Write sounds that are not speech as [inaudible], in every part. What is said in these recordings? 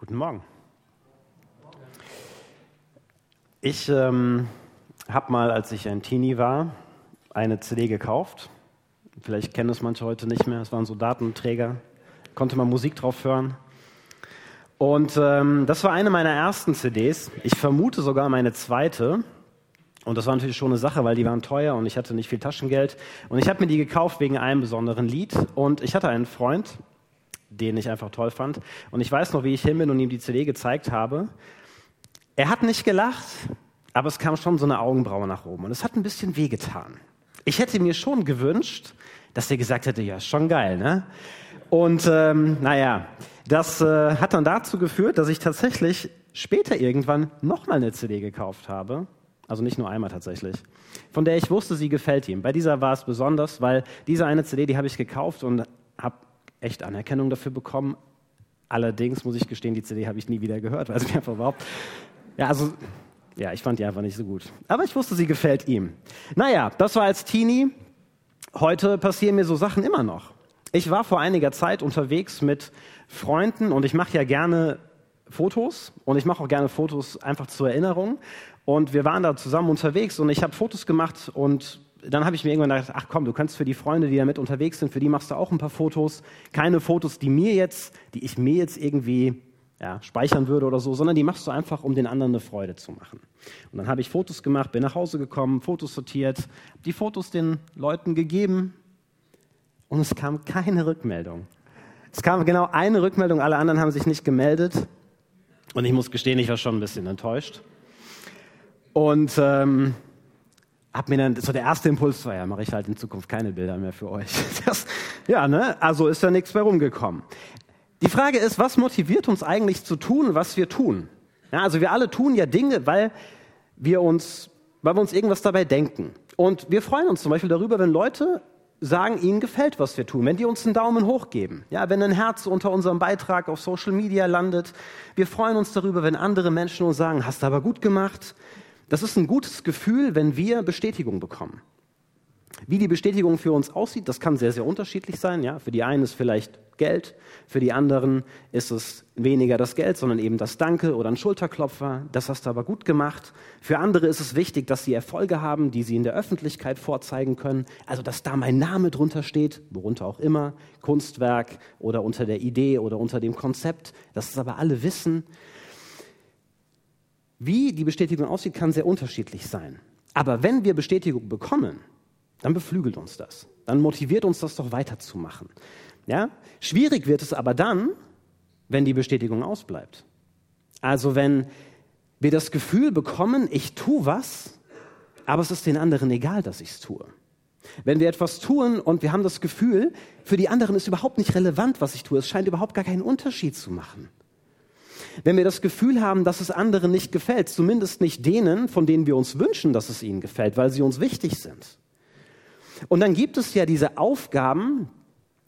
Guten Morgen. Ich ähm, habe mal, als ich ein Teenie war, eine CD gekauft. Vielleicht kennen es manche heute nicht mehr. Es waren so Datenträger, konnte man Musik drauf hören. Und ähm, das war eine meiner ersten CDs. Ich vermute sogar meine zweite. Und das war natürlich schon eine Sache, weil die waren teuer und ich hatte nicht viel Taschengeld. Und ich habe mir die gekauft wegen einem besonderen Lied. Und ich hatte einen Freund, den ich einfach toll fand. Und ich weiß noch, wie ich hin bin und ihm die CD gezeigt habe. Er hat nicht gelacht, aber es kam schon so eine Augenbraue nach oben. Und es hat ein bisschen wehgetan. Ich hätte mir schon gewünscht, dass er gesagt hätte, ja, schon geil, ne? Und ähm, naja, das äh, hat dann dazu geführt, dass ich tatsächlich später irgendwann nochmal eine CD gekauft habe. Also nicht nur einmal tatsächlich. Von der ich wusste, sie gefällt ihm. Bei dieser war es besonders, weil diese eine CD, die habe ich gekauft und habe echt Anerkennung dafür bekommen. Allerdings muss ich gestehen, die CD habe ich nie wieder gehört, weil sie mir einfach überhaupt. Ja, also, ja, ich fand die einfach nicht so gut. Aber ich wusste, sie gefällt ihm. Naja, das war als Teenie. Heute passieren mir so Sachen immer noch. Ich war vor einiger Zeit unterwegs mit Freunden und ich mache ja gerne Fotos und ich mache auch gerne Fotos einfach zur Erinnerung. Und wir waren da zusammen unterwegs und ich habe Fotos gemacht und dann habe ich mir irgendwann gedacht, ach komm, du kannst für die Freunde, die da mit unterwegs sind, für die machst du auch ein paar Fotos. Keine Fotos, die mir jetzt, die ich mir jetzt irgendwie ja, speichern würde oder so, sondern die machst du einfach, um den anderen eine Freude zu machen. Und dann habe ich Fotos gemacht, bin nach Hause gekommen, Fotos sortiert, die Fotos den Leuten gegeben und es kam keine Rückmeldung. Es kam genau eine Rückmeldung, alle anderen haben sich nicht gemeldet und ich muss gestehen, ich war schon ein bisschen enttäuscht. Und ähm, hab mir dann, so der erste Impuls war, ja, mache ich halt in Zukunft keine Bilder mehr für euch. [laughs] Das, ja, ne, also ist da nichts mehr rumgekommen. Die Frage ist, was motiviert uns eigentlich zu tun, was wir tun? Ja, also wir alle tun ja Dinge, weil wir uns, weil wir uns irgendwas dabei denken. Und wir freuen uns zum Beispiel darüber, wenn Leute sagen, ihnen gefällt, was wir tun, wenn die uns einen Daumen hoch geben, ja, wenn ein Herz unter unserem Beitrag auf Social Media landet. Wir freuen uns darüber, wenn andere Menschen uns sagen, hast du aber gut gemacht, das ist ein gutes Gefühl, wenn wir Bestätigung bekommen. Wie die Bestätigung für uns aussieht, das kann sehr, sehr unterschiedlich sein. Ja? Für die einen ist vielleicht Geld, für die anderen ist es weniger das Geld, sondern eben das Danke oder ein Schulterklopfer. Das hast du aber gut gemacht. Für andere ist es wichtig, dass sie Erfolge haben, die sie in der Öffentlichkeit vorzeigen können. Also, dass da mein Name drunter steht, worunter auch immer, Kunstwerk oder unter der Idee oder unter dem Konzept, dass es aber alle wissen. Wie die Bestätigung aussieht, kann sehr unterschiedlich sein. Aber wenn wir Bestätigung bekommen, dann beflügelt uns das. Dann motiviert uns das doch weiterzumachen. Ja? Schwierig wird es aber dann, wenn die Bestätigung ausbleibt. Also wenn wir das Gefühl bekommen, ich tue was, aber es ist den anderen egal, dass ich es tue. Wenn wir etwas tun und wir haben das Gefühl, für die anderen ist überhaupt nicht relevant, was ich tue, es scheint überhaupt gar keinen Unterschied zu machen. Wenn wir das Gefühl haben, dass es anderen nicht gefällt, zumindest nicht denen, von denen wir uns wünschen, dass es ihnen gefällt, weil sie uns wichtig sind. Und dann gibt es ja diese Aufgaben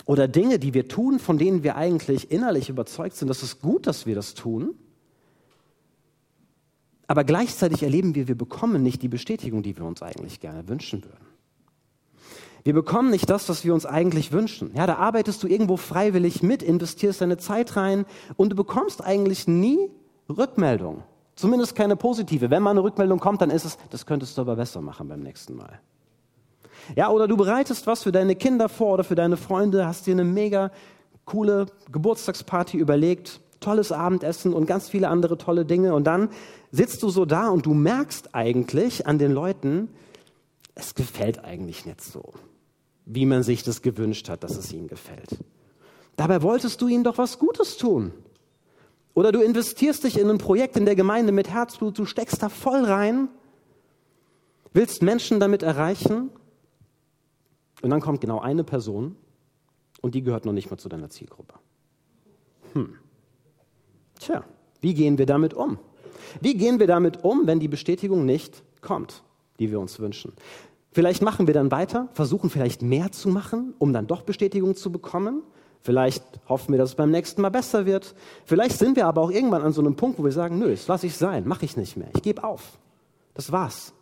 oder Dinge, die wir tun, von denen wir eigentlich innerlich überzeugt sind, dass es gut, dass wir das tun. Aber gleichzeitig erleben wir, wir bekommen nicht die Bestätigung, die wir uns eigentlich gerne wünschen würden. Wir bekommen nicht das, was wir uns eigentlich wünschen. Ja, da arbeitest du irgendwo freiwillig mit, investierst deine Zeit rein und du bekommst eigentlich nie Rückmeldung. Zumindest keine positive. Wenn mal eine Rückmeldung kommt, dann ist es, das könntest du aber besser machen beim nächsten Mal. Ja, oder du bereitest was für deine Kinder vor oder für deine Freunde, hast dir eine mega coole Geburtstagsparty überlegt, tolles Abendessen und ganz viele andere tolle Dinge und dann sitzt du so da und du merkst eigentlich an den Leuten, es gefällt eigentlich nicht so wie man sich das gewünscht hat, dass es ihnen gefällt. Dabei wolltest du ihnen doch was Gutes tun. Oder du investierst dich in ein Projekt in der Gemeinde mit Herzblut, du steckst da voll rein, willst Menschen damit erreichen und dann kommt genau eine Person und die gehört noch nicht mal zu deiner Zielgruppe. Hm. Tja, wie gehen wir damit um? Wie gehen wir damit um, wenn die Bestätigung nicht kommt, die wir uns wünschen? Vielleicht machen wir dann weiter, versuchen vielleicht mehr zu machen, um dann doch Bestätigung zu bekommen. Vielleicht hoffen wir, dass es beim nächsten Mal besser wird. Vielleicht sind wir aber auch irgendwann an so einem Punkt, wo wir sagen, nö, das lasse ich sein, mache ich nicht mehr. Ich gebe auf. Das war's.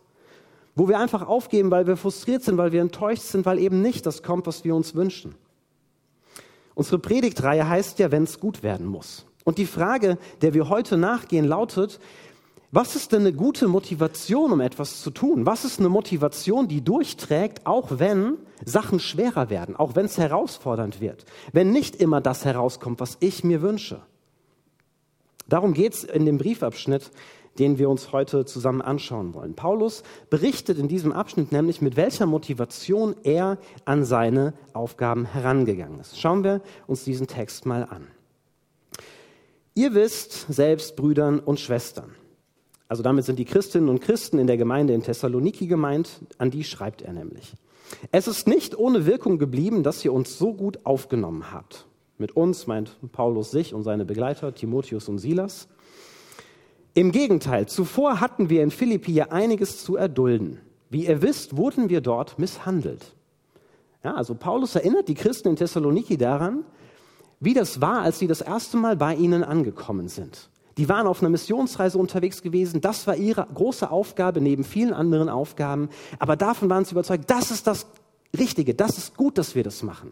Wo wir einfach aufgeben, weil wir frustriert sind, weil wir enttäuscht sind, weil eben nicht das kommt, was wir uns wünschen. Unsere Predigtreihe heißt ja, wenn es gut werden muss. Und die Frage, der wir heute nachgehen, lautet, was ist denn eine gute Motivation, um etwas zu tun? Was ist eine Motivation, die durchträgt, auch wenn Sachen schwerer werden, auch wenn es herausfordernd wird, wenn nicht immer das herauskommt, was ich mir wünsche? Darum geht es in dem Briefabschnitt, den wir uns heute zusammen anschauen wollen. Paulus berichtet in diesem Abschnitt nämlich, mit welcher Motivation er an seine Aufgaben herangegangen ist. Schauen wir uns diesen Text mal an. Ihr wisst selbst, Brüdern und Schwestern, also damit sind die Christinnen und Christen in der Gemeinde in Thessaloniki gemeint, an die schreibt er nämlich. Es ist nicht ohne Wirkung geblieben, dass ihr uns so gut aufgenommen habt. Mit uns meint Paulus sich und seine Begleiter, Timotheus und Silas. Im Gegenteil, zuvor hatten wir in Philippi ja einiges zu erdulden. Wie ihr wisst, wurden wir dort misshandelt. Ja, also Paulus erinnert die Christen in Thessaloniki daran, wie das war, als sie das erste Mal bei ihnen angekommen sind. Die waren auf einer Missionsreise unterwegs gewesen. Das war ihre große Aufgabe neben vielen anderen Aufgaben. Aber davon waren sie überzeugt, das ist das Richtige, das ist gut, dass wir das machen.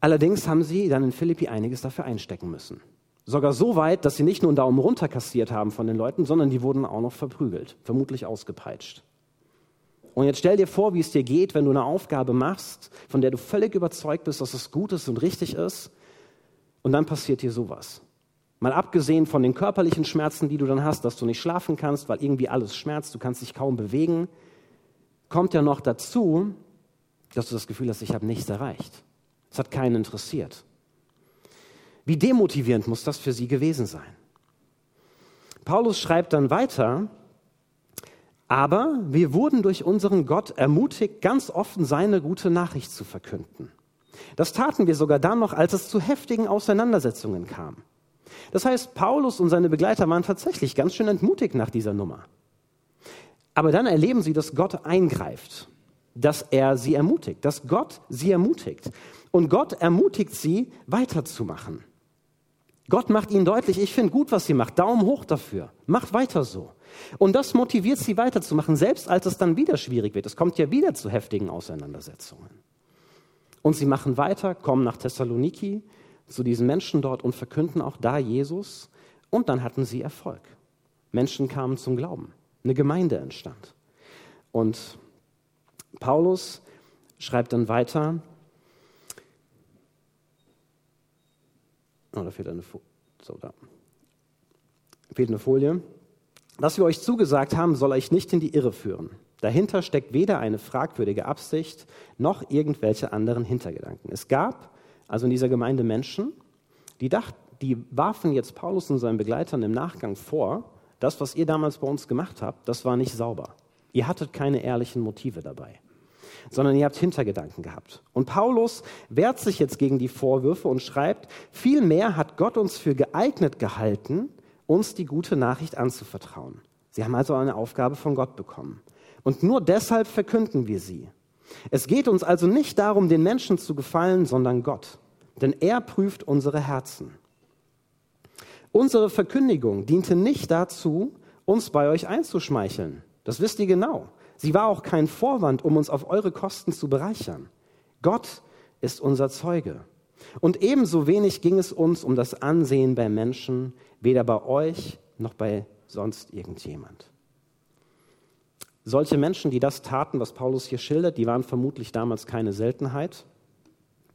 Allerdings haben sie dann in Philippi einiges dafür einstecken müssen. Sogar so weit, dass sie nicht nur einen Daumen runter kassiert haben von den Leuten, sondern die wurden auch noch verprügelt, vermutlich ausgepeitscht. Und jetzt stell dir vor, wie es dir geht, wenn du eine Aufgabe machst, von der du völlig überzeugt bist, dass es gut ist und richtig ist, und dann passiert dir sowas. Mal abgesehen von den körperlichen Schmerzen, die du dann hast, dass du nicht schlafen kannst, weil irgendwie alles schmerzt, du kannst dich kaum bewegen, kommt ja noch dazu, dass du das Gefühl hast, ich habe nichts erreicht. Es hat keinen interessiert. Wie demotivierend muss das für sie gewesen sein? Paulus schreibt dann weiter, aber wir wurden durch unseren Gott ermutigt, ganz offen seine gute Nachricht zu verkünden. Das taten wir sogar dann noch, als es zu heftigen Auseinandersetzungen kam. Das heißt, Paulus und seine Begleiter waren tatsächlich ganz schön entmutigt nach dieser Nummer. Aber dann erleben sie, dass Gott eingreift, dass er sie ermutigt, dass Gott sie ermutigt. Und Gott ermutigt sie, weiterzumachen. Gott macht ihnen deutlich, ich finde gut, was sie macht. Daumen hoch dafür. Macht weiter so. Und das motiviert sie weiterzumachen, selbst als es dann wieder schwierig wird. Es kommt ja wieder zu heftigen Auseinandersetzungen. Und sie machen weiter, kommen nach Thessaloniki, zu diesen Menschen dort und verkünden auch da Jesus. Und dann hatten sie Erfolg. Menschen kamen zum Glauben. Eine Gemeinde entstand. Und Paulus schreibt dann weiter, oh, da fehlt eine, Folie. so, da. fehlt eine Folie. Was wir euch zugesagt haben, soll euch nicht in die Irre führen. Dahinter steckt weder eine fragwürdige Absicht noch irgendwelche anderen Hintergedanken. Es gab also in dieser Gemeinde Menschen, die dachten, die warfen jetzt Paulus und seinen Begleitern im Nachgang vor, das, was ihr damals bei uns gemacht habt, das war nicht sauber. Ihr hattet keine ehrlichen Motive dabei, sondern ihr habt Hintergedanken gehabt. Und Paulus wehrt sich jetzt gegen die Vorwürfe und schreibt, vielmehr hat Gott uns für geeignet gehalten, uns die gute Nachricht anzuvertrauen. Sie haben also eine Aufgabe von Gott bekommen. Und nur deshalb verkünden wir sie. Es geht uns also nicht darum, den Menschen zu gefallen, sondern Gott denn er prüft unsere Herzen. Unsere Verkündigung diente nicht dazu, uns bei euch einzuschmeicheln. Das wisst ihr genau. Sie war auch kein Vorwand, um uns auf eure Kosten zu bereichern. Gott ist unser Zeuge. Und ebenso wenig ging es uns um das Ansehen bei Menschen, weder bei euch noch bei sonst irgendjemand. Solche Menschen, die das taten, was Paulus hier schildert, die waren vermutlich damals keine Seltenheit.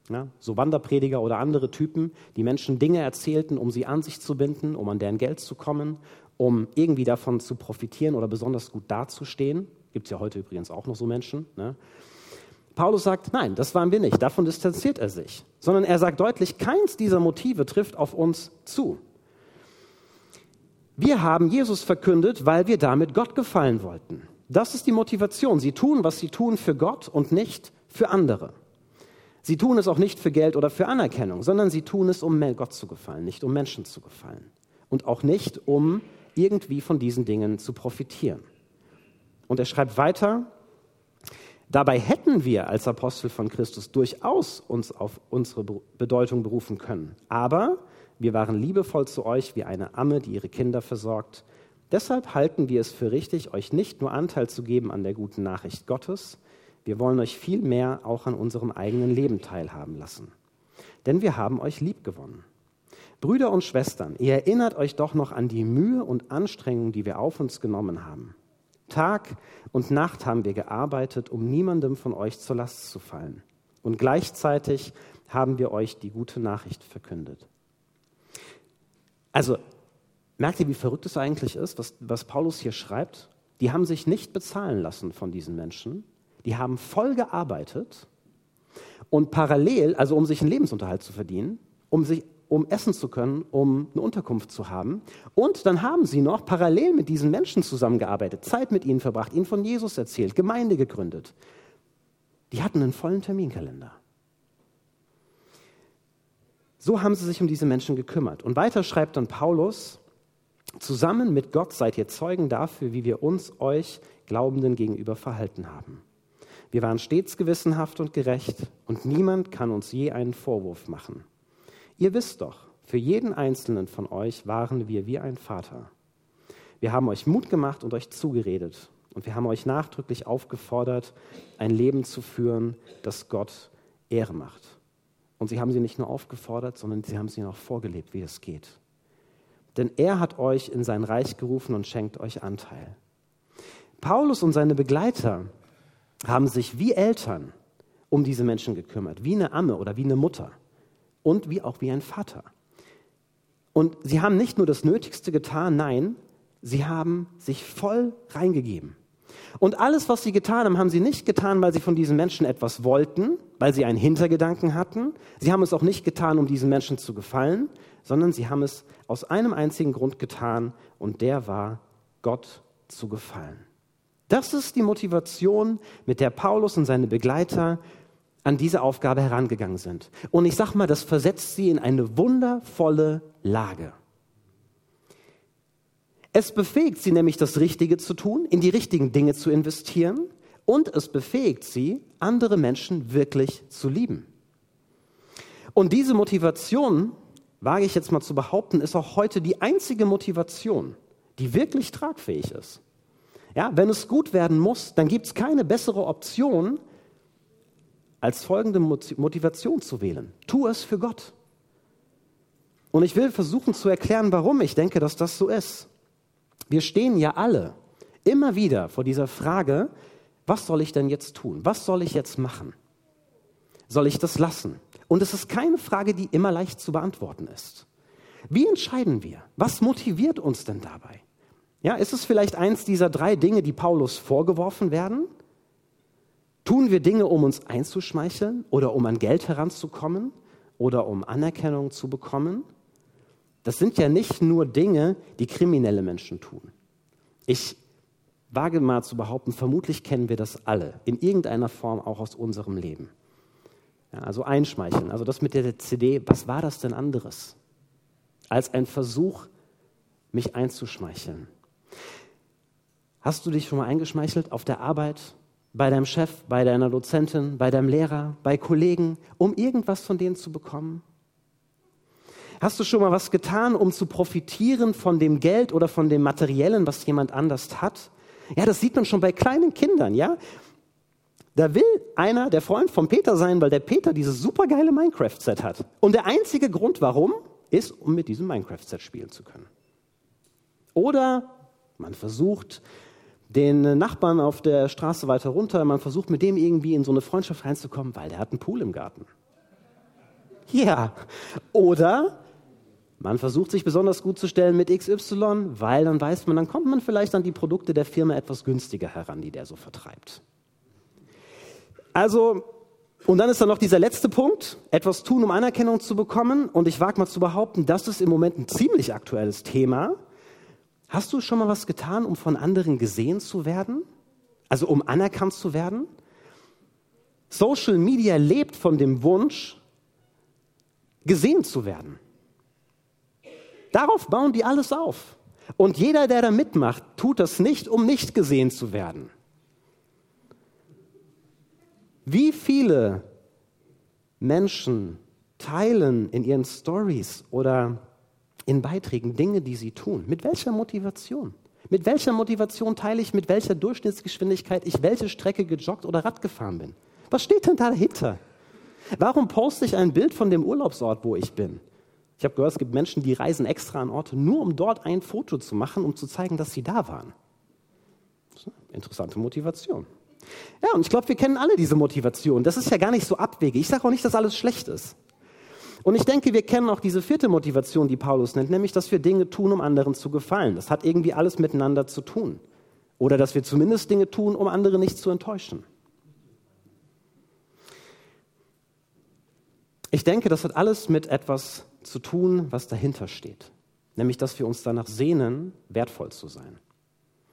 Ja, so Wanderprediger oder andere Typen, die Menschen Dinge erzählten, um sie an sich zu binden, um an deren Geld zu kommen, um irgendwie davon zu profitieren oder besonders gut dazustehen. Gibt es ja heute übrigens auch noch so Menschen. Ne? Paulus sagt, nein, das waren wir nicht. Davon distanziert er sich. Sondern er sagt deutlich, keins dieser Motive trifft auf uns zu. Wir haben Jesus verkündet, weil wir damit Gott gefallen wollten. Das ist die Motivation. Sie tun, was sie tun für Gott und nicht für andere. Sie tun es auch nicht für Geld oder für Anerkennung, sondern sie tun es, um Gott zu gefallen, nicht um Menschen zu gefallen. Und auch nicht, um irgendwie von diesen Dingen zu profitieren. Und er schreibt weiter, dabei hätten wir als Apostel von Christus durchaus uns auf unsere Bedeutung berufen können. Aber wir waren liebevoll zu euch wie eine Amme, die ihre Kinder versorgt. Deshalb halten wir es für richtig, euch nicht nur Anteil zu geben an der guten Nachricht Gottes, wir wollen euch viel mehr auch an unserem eigenen Leben teilhaben lassen. Denn wir haben euch lieb gewonnen. Brüder und Schwestern, ihr erinnert euch doch noch an die Mühe und Anstrengung, die wir auf uns genommen haben. Tag und Nacht haben wir gearbeitet, um niemandem von euch zur Last zu fallen. Und gleichzeitig haben wir euch die gute Nachricht verkündet. Also, merkt ihr, wie verrückt es eigentlich ist, was, was Paulus hier schreibt? Die haben sich nicht bezahlen lassen von diesen Menschen. Die haben voll gearbeitet und parallel, also um sich einen Lebensunterhalt zu verdienen, um sich um essen zu können, um eine Unterkunft zu haben. Und dann haben sie noch parallel mit diesen Menschen zusammengearbeitet, Zeit mit ihnen verbracht, ihnen von Jesus erzählt, Gemeinde gegründet. Die hatten einen vollen Terminkalender. So haben sie sich um diese Menschen gekümmert. Und weiter schreibt dann Paulus, zusammen mit Gott seid ihr Zeugen dafür, wie wir uns euch Glaubenden gegenüber verhalten haben. Wir waren stets gewissenhaft und gerecht und niemand kann uns je einen Vorwurf machen. Ihr wisst doch, für jeden einzelnen von euch waren wir wie ein Vater. Wir haben euch Mut gemacht und euch zugeredet und wir haben euch nachdrücklich aufgefordert, ein Leben zu führen, das Gott Ehre macht. Und sie haben sie nicht nur aufgefordert, sondern sie haben sie noch vorgelebt, wie es geht. Denn er hat euch in sein Reich gerufen und schenkt euch Anteil. Paulus und seine Begleiter haben sich wie Eltern um diese Menschen gekümmert, wie eine Amme oder wie eine Mutter und wie auch wie ein Vater. Und sie haben nicht nur das Nötigste getan, nein, sie haben sich voll reingegeben. Und alles, was sie getan haben, haben sie nicht getan, weil sie von diesen Menschen etwas wollten, weil sie einen Hintergedanken hatten. Sie haben es auch nicht getan, um diesen Menschen zu gefallen, sondern sie haben es aus einem einzigen Grund getan, und der war, Gott zu gefallen. Das ist die Motivation, mit der Paulus und seine Begleiter an diese Aufgabe herangegangen sind. Und ich sage mal, das versetzt sie in eine wundervolle Lage. Es befähigt sie nämlich, das Richtige zu tun, in die richtigen Dinge zu investieren und es befähigt sie, andere Menschen wirklich zu lieben. Und diese Motivation, wage ich jetzt mal zu behaupten, ist auch heute die einzige Motivation, die wirklich tragfähig ist. Ja, wenn es gut werden muss, dann gibt es keine bessere Option, als folgende Motivation zu wählen. Tu es für Gott. Und ich will versuchen zu erklären, warum ich denke, dass das so ist. Wir stehen ja alle immer wieder vor dieser Frage, was soll ich denn jetzt tun? Was soll ich jetzt machen? Soll ich das lassen? Und es ist keine Frage, die immer leicht zu beantworten ist. Wie entscheiden wir? Was motiviert uns denn dabei? Ja, ist es vielleicht eins dieser drei Dinge, die Paulus vorgeworfen werden? Tun wir Dinge, um uns einzuschmeicheln oder um an Geld heranzukommen oder um Anerkennung zu bekommen? Das sind ja nicht nur Dinge, die kriminelle Menschen tun. Ich wage mal zu behaupten, vermutlich kennen wir das alle, in irgendeiner Form auch aus unserem Leben. Ja, also einschmeicheln, also das mit der CD, was war das denn anderes als ein Versuch, mich einzuschmeicheln? Hast du dich schon mal eingeschmeichelt auf der Arbeit, bei deinem Chef, bei deiner Dozentin, bei deinem Lehrer, bei Kollegen, um irgendwas von denen zu bekommen? Hast du schon mal was getan, um zu profitieren von dem Geld oder von dem Materiellen, was jemand anders hat? Ja, das sieht man schon bei kleinen Kindern, ja? Da will einer der Freund von Peter sein, weil der Peter dieses supergeile Minecraft-Set hat. Und der einzige Grund, warum, ist, um mit diesem Minecraft-Set spielen zu können. Oder man versucht, den Nachbarn auf der Straße weiter runter, man versucht mit dem irgendwie in so eine Freundschaft reinzukommen, weil der hat einen Pool im Garten. Ja. Oder man versucht sich besonders gut zu stellen mit XY, weil dann weiß man, dann kommt man vielleicht an die Produkte der Firma etwas günstiger heran, die der so vertreibt. Also, und dann ist da noch dieser letzte Punkt, etwas tun, um Anerkennung zu bekommen. Und ich wage mal zu behaupten, das ist im Moment ein ziemlich aktuelles Thema. Hast du schon mal was getan, um von anderen gesehen zu werden? Also um anerkannt zu werden? Social Media lebt von dem Wunsch, gesehen zu werden. Darauf bauen die alles auf. Und jeder, der da mitmacht, tut das nicht, um nicht gesehen zu werden. Wie viele Menschen teilen in ihren Stories oder in Beiträgen Dinge, die sie tun. Mit welcher Motivation? Mit welcher Motivation teile ich, mit welcher Durchschnittsgeschwindigkeit ich welche Strecke gejoggt oder Rad gefahren bin? Was steht denn dahinter? Warum poste ich ein Bild von dem Urlaubsort, wo ich bin? Ich habe gehört, es gibt Menschen, die reisen extra an Orte, nur um dort ein Foto zu machen, um zu zeigen, dass sie da waren. Interessante Motivation. Ja, und ich glaube, wir kennen alle diese Motivation. Das ist ja gar nicht so abwegig. Ich sage auch nicht, dass alles schlecht ist. Und ich denke, wir kennen auch diese vierte Motivation, die Paulus nennt, nämlich, dass wir Dinge tun, um anderen zu gefallen. Das hat irgendwie alles miteinander zu tun. Oder dass wir zumindest Dinge tun, um andere nicht zu enttäuschen. Ich denke, das hat alles mit etwas zu tun, was dahinter steht. Nämlich, dass wir uns danach sehnen, wertvoll zu sein.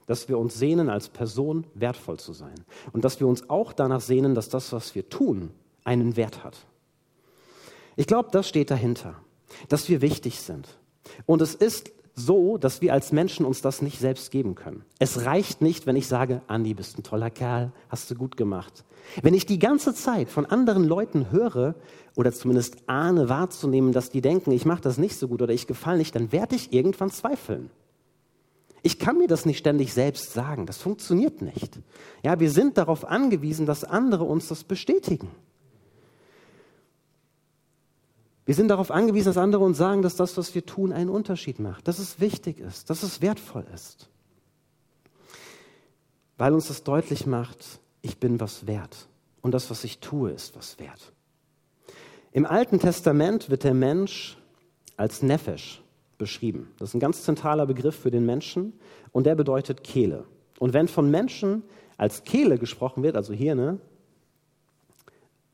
Dass wir uns sehnen, als Person wertvoll zu sein. Und dass wir uns auch danach sehnen, dass das, was wir tun, einen Wert hat. Ich glaube, das steht dahinter, dass wir wichtig sind. Und es ist so, dass wir als Menschen uns das nicht selbst geben können. Es reicht nicht, wenn ich sage, Andi, bist ein toller Kerl, hast du gut gemacht. Wenn ich die ganze Zeit von anderen Leuten höre oder zumindest ahne wahrzunehmen, dass die denken, ich mache das nicht so gut oder ich gefalle nicht, dann werde ich irgendwann zweifeln. Ich kann mir das nicht ständig selbst sagen, das funktioniert nicht. Ja, wir sind darauf angewiesen, dass andere uns das bestätigen. Wir sind darauf angewiesen, dass andere uns sagen, dass das, was wir tun, einen Unterschied macht, dass es wichtig ist, dass es wertvoll ist. Weil uns das deutlich macht, ich bin was wert und das, was ich tue, ist was wert. Im Alten Testament wird der Mensch als Nefesh beschrieben. Das ist ein ganz zentraler Begriff für den Menschen und der bedeutet Kehle. Und wenn von Menschen als Kehle gesprochen wird, also Hirne,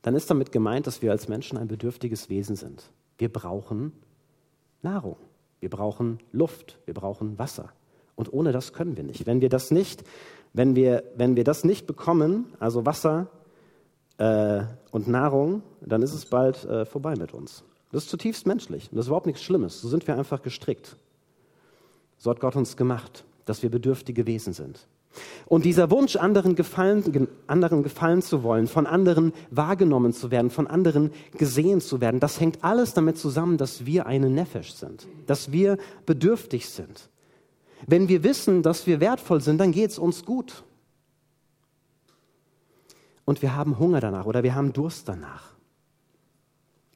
dann ist damit gemeint, dass wir als Menschen ein bedürftiges Wesen sind. Wir brauchen Nahrung, wir brauchen Luft, wir brauchen Wasser. Und ohne das können wir nicht. Wenn wir das nicht, wenn wir, wenn wir das nicht bekommen, also Wasser äh, und Nahrung, dann ist es bald äh, vorbei mit uns. Das ist zutiefst menschlich und das ist überhaupt nichts Schlimmes. So sind wir einfach gestrickt. So hat Gott uns gemacht, dass wir bedürftige Wesen sind. Und dieser Wunsch, anderen gefallen, anderen gefallen zu wollen, von anderen wahrgenommen zu werden, von anderen gesehen zu werden, das hängt alles damit zusammen, dass wir eine Nefesh sind, dass wir bedürftig sind. Wenn wir wissen, dass wir wertvoll sind, dann geht es uns gut. Und wir haben Hunger danach oder wir haben Durst danach.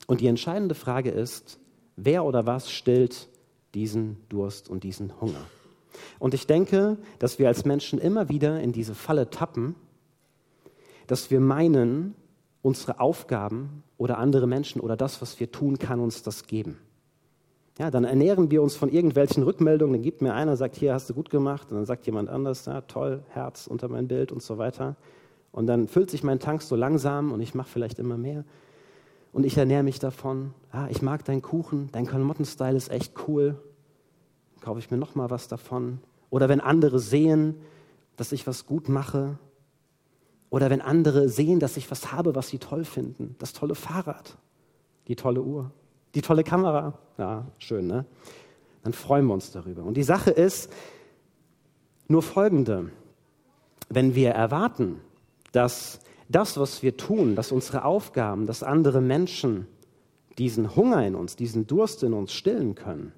Und die entscheidende Frage ist, wer oder was stillt diesen Durst und diesen Hunger? Und ich denke, dass wir als Menschen immer wieder in diese Falle tappen, dass wir meinen, unsere Aufgaben oder andere Menschen oder das, was wir tun, kann uns das geben. Ja, dann ernähren wir uns von irgendwelchen Rückmeldungen. Dann gibt mir einer, sagt, hier hast du gut gemacht. Und dann sagt jemand anders, ja, toll, Herz unter mein Bild und so weiter. Und dann füllt sich mein Tank so langsam und ich mache vielleicht immer mehr. Und ich ernähre mich davon. Ah, ich mag deinen Kuchen, dein Klamottenstyle ist echt cool kaufe ich mir noch mal was davon. Oder wenn andere sehen, dass ich was gut mache. Oder wenn andere sehen, dass ich was habe, was sie toll finden. Das tolle Fahrrad, die tolle Uhr, die tolle Kamera. Ja, schön, ne? Dann freuen wir uns darüber. Und die Sache ist nur folgende. Wenn wir erwarten, dass das, was wir tun, dass unsere Aufgaben, dass andere Menschen diesen Hunger in uns, diesen Durst in uns stillen können,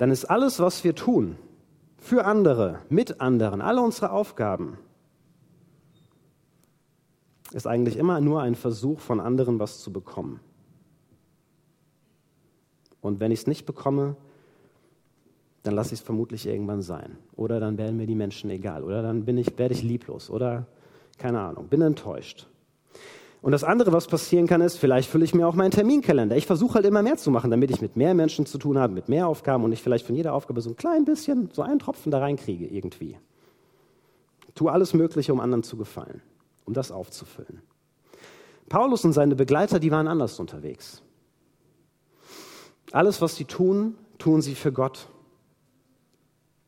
dann ist alles, was wir tun, für andere, mit anderen, alle unsere Aufgaben, ist eigentlich immer nur ein Versuch von anderen, was zu bekommen. Und wenn ich es nicht bekomme, dann lasse ich es vermutlich irgendwann sein. Oder dann werden mir die Menschen egal. Oder dann bin ich, werde ich lieblos. Oder keine Ahnung, bin enttäuscht. Und das andere, was passieren kann, ist, vielleicht fülle ich mir auch meinen Terminkalender. Ich versuche halt immer mehr zu machen, damit ich mit mehr Menschen zu tun habe, mit mehr Aufgaben und ich vielleicht von jeder Aufgabe so ein klein bisschen, so einen Tropfen da reinkriege irgendwie. Tue alles Mögliche, um anderen zu gefallen, um das aufzufüllen. Paulus und seine Begleiter, die waren anders unterwegs. Alles, was sie tun, tun sie für Gott.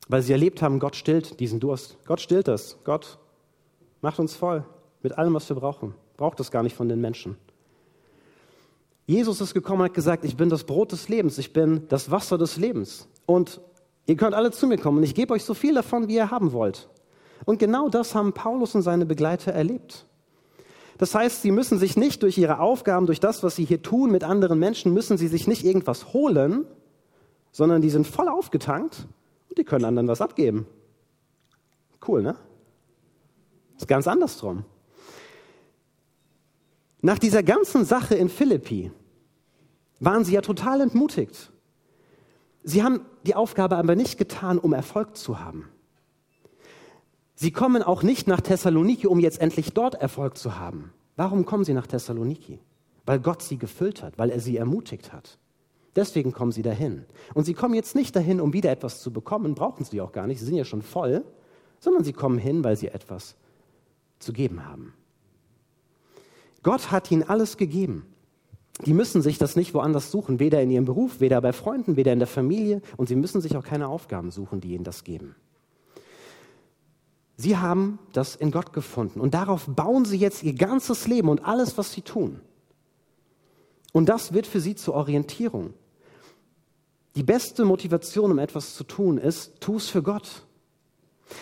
Weil sie erlebt haben, Gott stillt diesen Durst. Gott stillt das. Gott macht uns voll mit allem, was wir brauchen braucht es gar nicht von den Menschen. Jesus ist gekommen und hat gesagt, ich bin das Brot des Lebens, ich bin das Wasser des Lebens. Und ihr könnt alle zu mir kommen und ich gebe euch so viel davon, wie ihr haben wollt. Und genau das haben Paulus und seine Begleiter erlebt. Das heißt, sie müssen sich nicht durch ihre Aufgaben, durch das, was sie hier tun mit anderen Menschen, müssen sie sich nicht irgendwas holen, sondern die sind voll aufgetankt und die können anderen was abgeben. Cool, ne? Ist ganz andersrum. Nach dieser ganzen Sache in Philippi waren sie ja total entmutigt. Sie haben die Aufgabe aber nicht getan, um Erfolg zu haben. Sie kommen auch nicht nach Thessaloniki, um jetzt endlich dort Erfolg zu haben. Warum kommen sie nach Thessaloniki? Weil Gott sie gefüllt hat, weil er sie ermutigt hat. Deswegen kommen sie dahin. Und sie kommen jetzt nicht dahin, um wieder etwas zu bekommen, brauchen sie auch gar nicht, sie sind ja schon voll, sondern sie kommen hin, weil sie etwas zu geben haben. Gott hat ihnen alles gegeben. Die müssen sich das nicht woanders suchen, weder in ihrem Beruf, weder bei Freunden, weder in der Familie. Und sie müssen sich auch keine Aufgaben suchen, die ihnen das geben. Sie haben das in Gott gefunden und darauf bauen sie jetzt ihr ganzes Leben und alles, was sie tun. Und das wird für sie zur Orientierung. Die beste Motivation, um etwas zu tun, ist, tu es für Gott.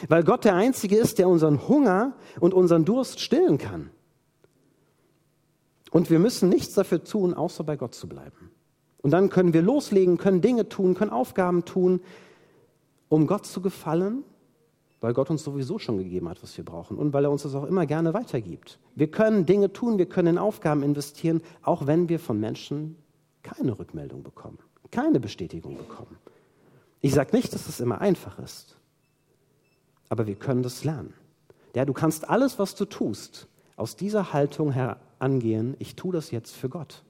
Weil Gott der Einzige ist, der unseren Hunger und unseren Durst stillen kann. Und wir müssen nichts dafür tun, außer bei Gott zu bleiben. Und dann können wir loslegen, können Dinge tun, können Aufgaben tun, um Gott zu gefallen, weil Gott uns sowieso schon gegeben hat, was wir brauchen und weil er uns das auch immer gerne weitergibt. Wir können Dinge tun, wir können in Aufgaben investieren, auch wenn wir von Menschen keine Rückmeldung bekommen, keine Bestätigung bekommen. Ich sage nicht, dass es immer einfach ist, aber wir können das lernen. Ja, du kannst alles, was du tust, aus dieser Haltung herangehen, ich tue das jetzt für Gott.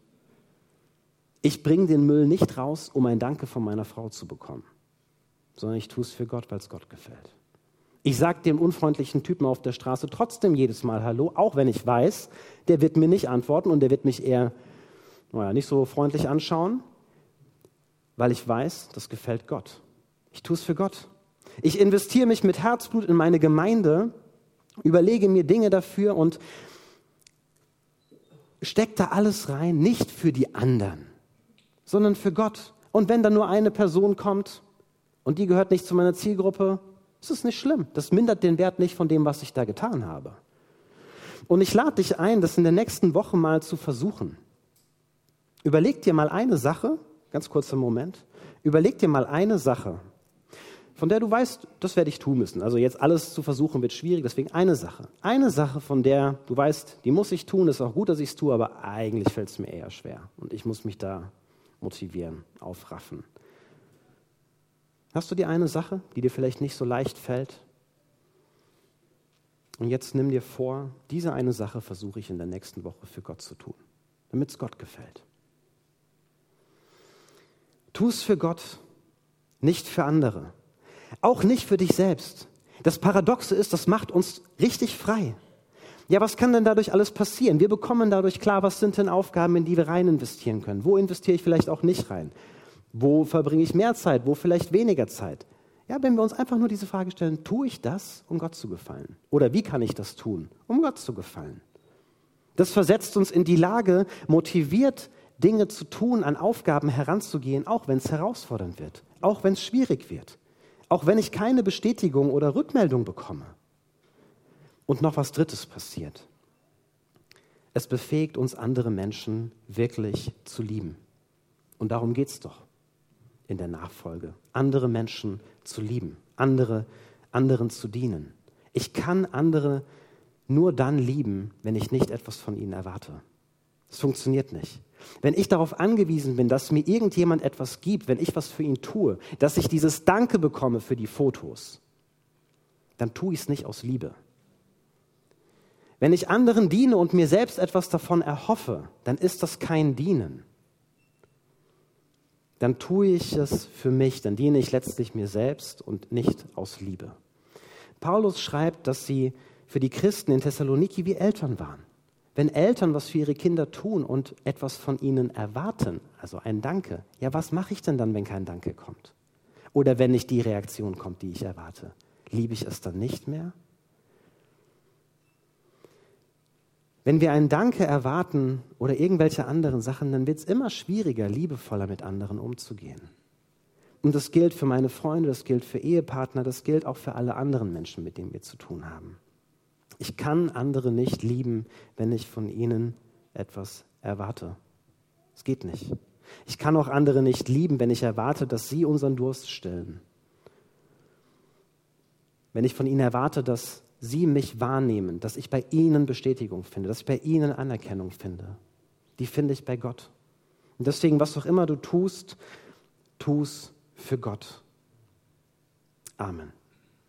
Ich bringe den Müll nicht raus, um ein Danke von meiner Frau zu bekommen, sondern ich tue es für Gott, weil es Gott gefällt. Ich sage dem unfreundlichen Typen auf der Straße trotzdem jedes Mal Hallo, auch wenn ich weiß, der wird mir nicht antworten und der wird mich eher naja, nicht so freundlich anschauen, weil ich weiß, das gefällt Gott. Ich tue es für Gott. Ich investiere mich mit Herzblut in meine Gemeinde, überlege mir Dinge dafür und stecke da alles rein, nicht für die anderen, sondern für Gott. Und wenn da nur eine Person kommt und die gehört nicht zu meiner Zielgruppe, ist es nicht schlimm. Das mindert den Wert nicht von dem, was ich da getan habe. Und ich lade dich ein, das in der nächsten Woche mal zu versuchen. Überleg dir mal eine Sache, ganz kurzer Moment, überleg dir mal eine Sache, von der du weißt, das werde ich tun müssen. Also jetzt alles zu versuchen wird schwierig, deswegen eine Sache. Eine Sache, von der du weißt, die muss ich tun, ist auch gut, dass ich es tue, aber eigentlich fällt es mir eher schwer. Und ich muss mich da motivieren, aufraffen. Hast du die eine Sache, die dir vielleicht nicht so leicht fällt? Und jetzt nimm dir vor, diese eine Sache versuche ich in der nächsten Woche für Gott zu tun, damit es Gott gefällt. Tu es für Gott, nicht für andere. Auch nicht für dich selbst. Das Paradoxe ist, das macht uns richtig frei. Ja, was kann denn dadurch alles passieren? Wir bekommen dadurch klar, was sind denn Aufgaben, in die wir rein investieren können? Wo investiere ich vielleicht auch nicht rein? Wo verbringe ich mehr Zeit? Wo vielleicht weniger Zeit? Ja, wenn wir uns einfach nur diese Frage stellen, tue ich das, um Gott zu gefallen? Oder wie kann ich das tun, um Gott zu gefallen? Das versetzt uns in die Lage, motiviert Dinge zu tun, an Aufgaben heranzugehen, auch wenn es herausfordernd wird, auch wenn es schwierig wird auch wenn ich keine Bestätigung oder Rückmeldung bekomme. Und noch was Drittes passiert. Es befähigt uns, andere Menschen wirklich zu lieben. Und darum geht es doch in der Nachfolge. Andere Menschen zu lieben, andere, anderen zu dienen. Ich kann andere nur dann lieben, wenn ich nicht etwas von ihnen erwarte. Es funktioniert nicht. Wenn ich darauf angewiesen bin, dass mir irgendjemand etwas gibt, wenn ich was für ihn tue, dass ich dieses Danke bekomme für die Fotos, dann tue ich es nicht aus Liebe. Wenn ich anderen diene und mir selbst etwas davon erhoffe, dann ist das kein Dienen. Dann tue ich es für mich, dann diene ich letztlich mir selbst und nicht aus Liebe. Paulus schreibt, dass sie für die Christen in Thessaloniki wie Eltern waren. Wenn Eltern was für ihre Kinder tun und etwas von ihnen erwarten, also ein Danke, ja, was mache ich denn dann, wenn kein Danke kommt? Oder wenn nicht die Reaktion kommt, die ich erwarte? Liebe ich es dann nicht mehr? Wenn wir ein Danke erwarten oder irgendwelche anderen Sachen, dann wird es immer schwieriger, liebevoller mit anderen umzugehen. Und das gilt für meine Freunde, das gilt für Ehepartner, das gilt auch für alle anderen Menschen, mit denen wir zu tun haben. Ich kann andere nicht lieben, wenn ich von ihnen etwas erwarte. Es geht nicht. Ich kann auch andere nicht lieben, wenn ich erwarte, dass sie unseren Durst stillen. Wenn ich von ihnen erwarte, dass sie mich wahrnehmen, dass ich bei ihnen Bestätigung finde, dass ich bei ihnen Anerkennung finde. Die finde ich bei Gott. Und deswegen, was auch immer du tust, tu's für Gott. Amen.